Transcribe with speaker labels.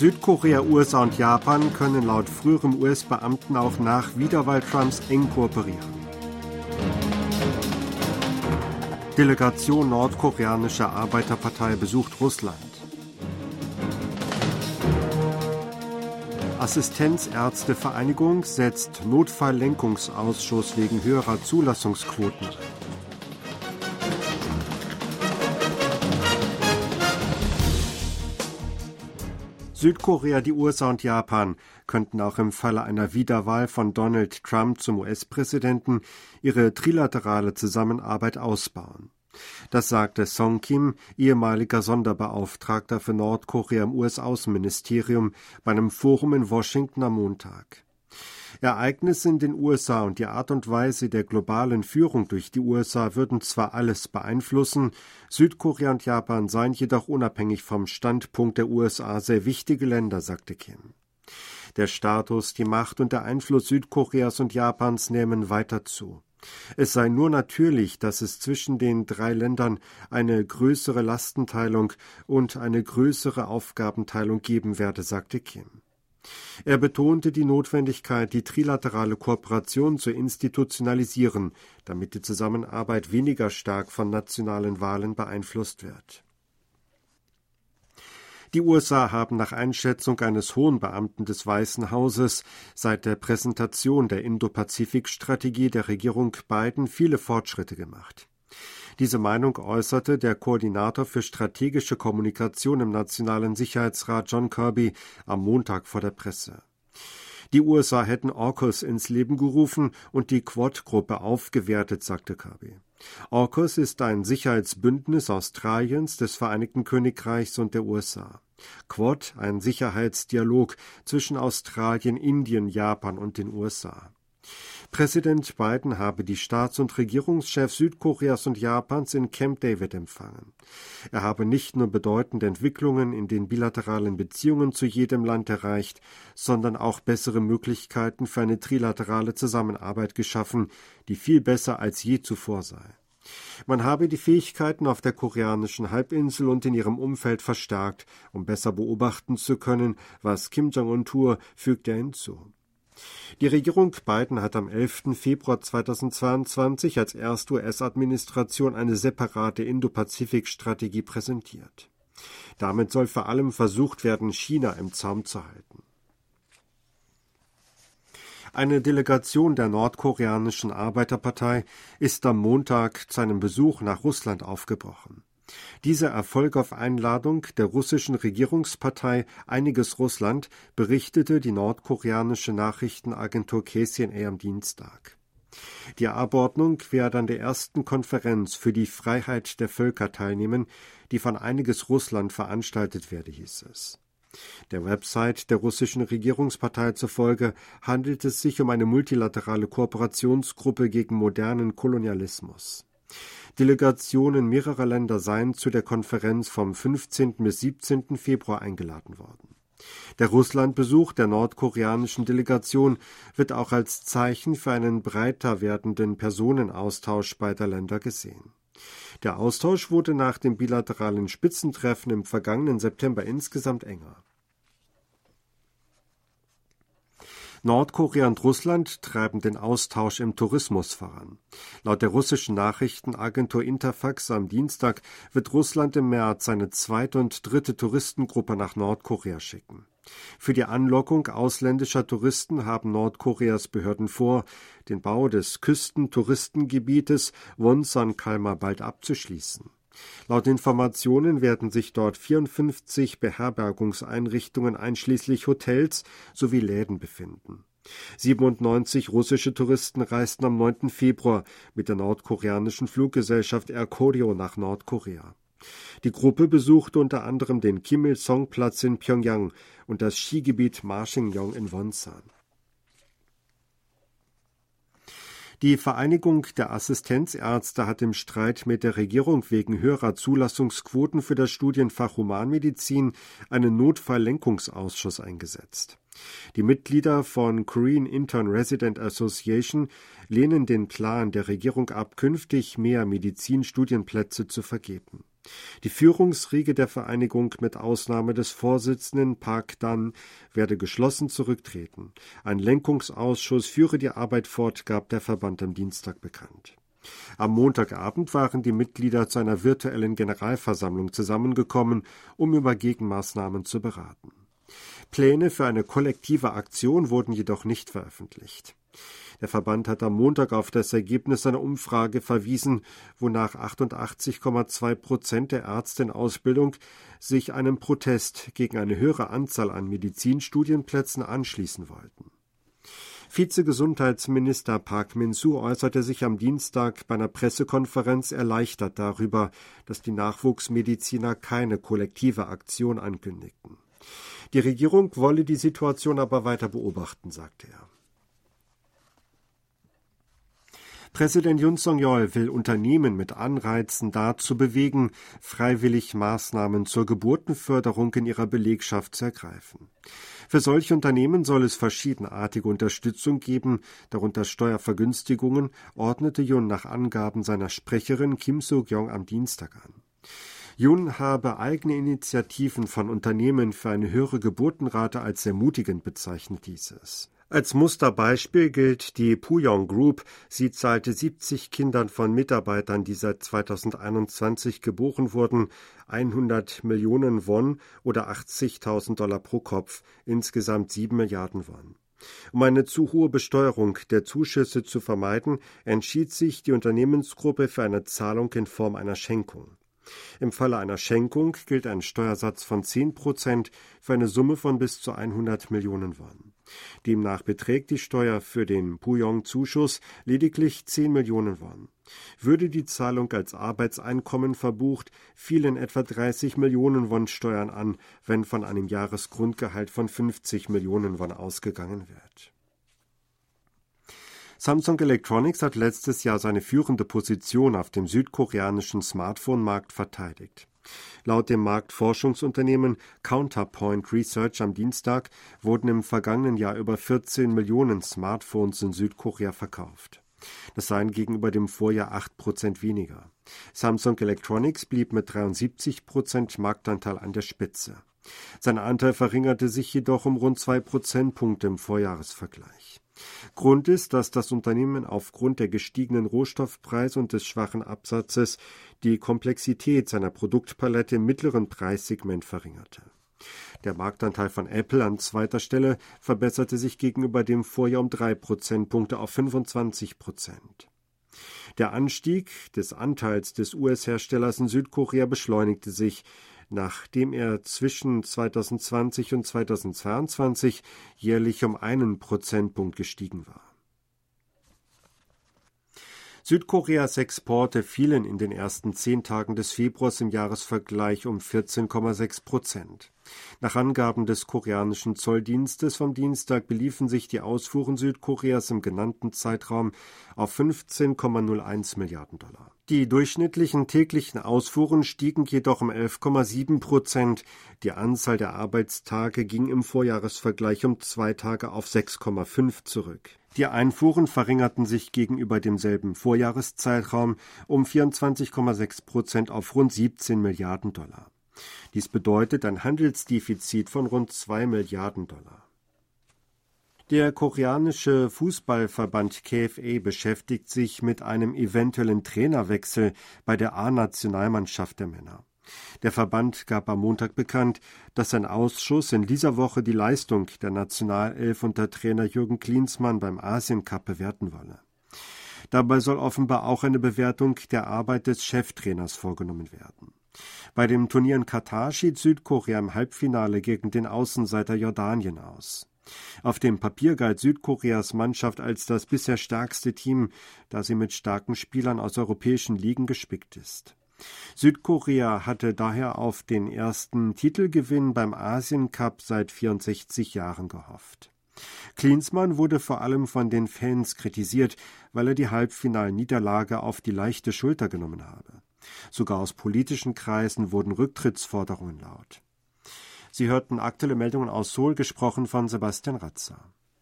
Speaker 1: Südkorea, USA und Japan können laut früherem US-Beamten auch nach Wiederwahl Trumps eng kooperieren. Delegation nordkoreanischer Arbeiterpartei besucht Russland. Assistenzärztevereinigung setzt Notfalllenkungsausschuss wegen höherer Zulassungsquoten ein. Südkorea, die USA und Japan könnten auch im Falle einer Wiederwahl von Donald Trump zum US-Präsidenten ihre trilaterale Zusammenarbeit ausbauen. Das sagte Song Kim, ehemaliger Sonderbeauftragter für Nordkorea im US-Außenministerium, bei einem Forum in Washington am Montag. Ereignisse in den USA und die Art und Weise der globalen Führung durch die USA würden zwar alles beeinflussen, Südkorea und Japan seien jedoch unabhängig vom Standpunkt der USA sehr wichtige Länder, sagte Kim. Der Status, die Macht und der Einfluss Südkoreas und Japans nehmen weiter zu. Es sei nur natürlich, dass es zwischen den drei Ländern eine größere Lastenteilung und eine größere Aufgabenteilung geben werde, sagte Kim. Er betonte die Notwendigkeit, die trilaterale Kooperation zu institutionalisieren, damit die Zusammenarbeit weniger stark von nationalen Wahlen beeinflusst wird. Die USA haben nach Einschätzung eines hohen Beamten des Weißen Hauses seit der Präsentation der Indo-Pazifik-Strategie der Regierung Biden viele Fortschritte gemacht. Diese Meinung äußerte der Koordinator für strategische Kommunikation im Nationalen Sicherheitsrat John Kirby am Montag vor der Presse. Die USA hätten AUKUS ins Leben gerufen und die Quad-Gruppe aufgewertet, sagte Kirby. AUKUS ist ein Sicherheitsbündnis Australiens, des Vereinigten Königreichs und der USA. Quad ein Sicherheitsdialog zwischen Australien, Indien, Japan und den USA. Präsident Biden habe die Staats- und Regierungschefs Südkoreas und Japans in Camp David empfangen. Er habe nicht nur bedeutende Entwicklungen in den bilateralen Beziehungen zu jedem Land erreicht, sondern auch bessere Möglichkeiten für eine trilaterale Zusammenarbeit geschaffen, die viel besser als je zuvor sei. Man habe die Fähigkeiten auf der koreanischen Halbinsel und in ihrem Umfeld verstärkt, um besser beobachten zu können, was Kim Jong-un tue, fügt er hinzu. Die Regierung Biden hat am 11. Februar 2022 als erste US-Administration eine separate Indo-Pazifik-Strategie präsentiert. Damit soll vor allem versucht werden, China im Zaum zu halten. Eine Delegation der nordkoreanischen Arbeiterpartei ist am Montag zu einem Besuch nach Russland aufgebrochen. Dieser Erfolg auf Einladung der russischen Regierungspartei Einiges Russland berichtete die nordkoreanische Nachrichtenagentur KCNA am Dienstag. Die Abordnung werde an der ersten Konferenz für die Freiheit der Völker teilnehmen, die von Einiges Russland veranstaltet werde, hieß es. Der Website der russischen Regierungspartei zufolge handelt es sich um eine multilaterale Kooperationsgruppe gegen modernen Kolonialismus. Delegationen mehrerer Länder seien zu der Konferenz vom 15. bis 17. Februar eingeladen worden. Der Russlandbesuch der nordkoreanischen Delegation wird auch als Zeichen für einen breiter werdenden Personenaustausch beider Länder gesehen. Der Austausch wurde nach dem bilateralen Spitzentreffen im vergangenen September insgesamt enger. Nordkorea und Russland treiben den Austausch im Tourismus voran. Laut der russischen Nachrichtenagentur Interfax am Dienstag wird Russland im März seine zweite und dritte Touristengruppe nach Nordkorea schicken. Für die Anlockung ausländischer Touristen haben Nordkoreas Behörden vor, den Bau des Küstentouristengebietes Wonsan-Kalmar bald abzuschließen. Laut Informationen werden sich dort 54 Beherbergungseinrichtungen einschließlich Hotels sowie Läden befinden. 97 russische Touristen reisten am 9. Februar mit der nordkoreanischen Fluggesellschaft Air Koryo nach Nordkorea. Die Gruppe besuchte unter anderem den Kim Il-sung-Platz in Pyongyang und das Skigebiet Marsingyong in Wonsan. Die Vereinigung der Assistenzärzte hat im Streit mit der Regierung wegen höherer Zulassungsquoten für das Studienfach Humanmedizin einen Notfalllenkungsausschuss eingesetzt. Die Mitglieder von Korean Intern Resident Association lehnen den Plan der Regierung ab, künftig mehr Medizinstudienplätze zu vergeben. Die Führungsriege der Vereinigung mit Ausnahme des Vorsitzenden Park Dan werde geschlossen zurücktreten. Ein Lenkungsausschuss führe die Arbeit fort, gab der Verband am Dienstag bekannt. Am Montagabend waren die Mitglieder zu einer virtuellen Generalversammlung zusammengekommen, um über Gegenmaßnahmen zu beraten. Pläne für eine kollektive Aktion wurden jedoch nicht veröffentlicht. Der Verband hat am Montag auf das Ergebnis einer Umfrage verwiesen, wonach 88,2 Prozent der Ärzte in Ausbildung sich einem Protest gegen eine höhere Anzahl an Medizinstudienplätzen anschließen wollten. Vizegesundheitsminister Park Min-soo äußerte sich am Dienstag bei einer Pressekonferenz erleichtert darüber, dass die Nachwuchsmediziner keine kollektive Aktion ankündigten. Die Regierung wolle die Situation aber weiter beobachten, sagte er. Präsident Yun Song-yeol will Unternehmen mit Anreizen dazu bewegen, freiwillig Maßnahmen zur Geburtenförderung in ihrer Belegschaft zu ergreifen. Für solche Unternehmen soll es verschiedenartige Unterstützung geben, darunter Steuervergünstigungen, ordnete Yun nach Angaben seiner Sprecherin Kim So-kyung am Dienstag an. Yun habe eigene Initiativen von Unternehmen für eine höhere Geburtenrate als ermutigend bezeichnet, hieß es. Als Musterbeispiel gilt die Puyong Group. Sie zahlte 70 Kindern von Mitarbeitern, die seit 2021 geboren wurden, 100 Millionen Won oder 80.000 Dollar pro Kopf, insgesamt 7 Milliarden Won. Um eine zu hohe Besteuerung der Zuschüsse zu vermeiden, entschied sich die Unternehmensgruppe für eine Zahlung in Form einer Schenkung. Im Falle einer Schenkung gilt ein Steuersatz von 10 Prozent für eine Summe von bis zu 100 Millionen Won. Demnach beträgt die Steuer für den Puyong-Zuschuss lediglich 10 Millionen Won. Würde die Zahlung als Arbeitseinkommen verbucht, fielen etwa 30 Millionen Won Steuern an, wenn von einem Jahresgrundgehalt von 50 Millionen Won ausgegangen wird. Samsung Electronics hat letztes Jahr seine führende Position auf dem südkoreanischen Smartphone-Markt verteidigt. Laut dem Marktforschungsunternehmen Counterpoint Research am Dienstag wurden im vergangenen Jahr über 14 Millionen Smartphones in Südkorea verkauft. Das seien gegenüber dem Vorjahr 8 Prozent weniger. Samsung Electronics blieb mit 73 Prozent Marktanteil an der Spitze. Sein Anteil verringerte sich jedoch um rund zwei Prozentpunkte im Vorjahresvergleich. Grund ist, dass das Unternehmen aufgrund der gestiegenen Rohstoffpreise und des schwachen Absatzes die Komplexität seiner Produktpalette im mittleren Preissegment verringerte. Der Marktanteil von Apple an zweiter Stelle verbesserte sich gegenüber dem Vorjahr um drei Prozentpunkte auf 25 Prozent. Der Anstieg des Anteils des US-Herstellers in Südkorea beschleunigte sich, nachdem er zwischen 2020 und 2022 jährlich um einen Prozentpunkt gestiegen war. Südkoreas Exporte fielen in den ersten zehn Tagen des Februars im Jahresvergleich um 14,6 Prozent. Nach Angaben des koreanischen Zolldienstes vom Dienstag beliefen sich die Ausfuhren Südkoreas im genannten Zeitraum auf 15,01 Milliarden Dollar. Die durchschnittlichen täglichen Ausfuhren stiegen jedoch um 11,7 Prozent. Die Anzahl der Arbeitstage ging im Vorjahresvergleich um zwei Tage auf 6,5 zurück. Die Einfuhren verringerten sich gegenüber demselben Vorjahreszeitraum um 24,6 Prozent auf rund 17 Milliarden Dollar. Dies bedeutet ein Handelsdefizit von rund 2 Milliarden Dollar. Der koreanische Fußballverband KFA beschäftigt sich mit einem eventuellen Trainerwechsel bei der A-Nationalmannschaft der Männer. Der Verband gab am Montag bekannt, dass ein Ausschuss in dieser Woche die Leistung der Nationalelf unter Trainer Jürgen Klinsmann beim Asiencup bewerten wolle. Dabei soll offenbar auch eine Bewertung der Arbeit des Cheftrainers vorgenommen werden. Bei dem Turnier in Katar schied Südkorea im Halbfinale gegen den Außenseiter Jordanien aus. Auf dem Papier galt Südkoreas Mannschaft als das bisher stärkste Team, da sie mit starken Spielern aus europäischen Ligen gespickt ist. Südkorea hatte daher auf den ersten Titelgewinn beim Asien Cup seit 64 Jahren gehofft. Klinsmann wurde vor allem von den Fans kritisiert, weil er die Halbfinalniederlage auf die leichte Schulter genommen habe. Sogar aus politischen Kreisen wurden Rücktrittsforderungen laut. Sie hörten aktuelle Meldungen aus Seoul, gesprochen von Sebastian Ratzer.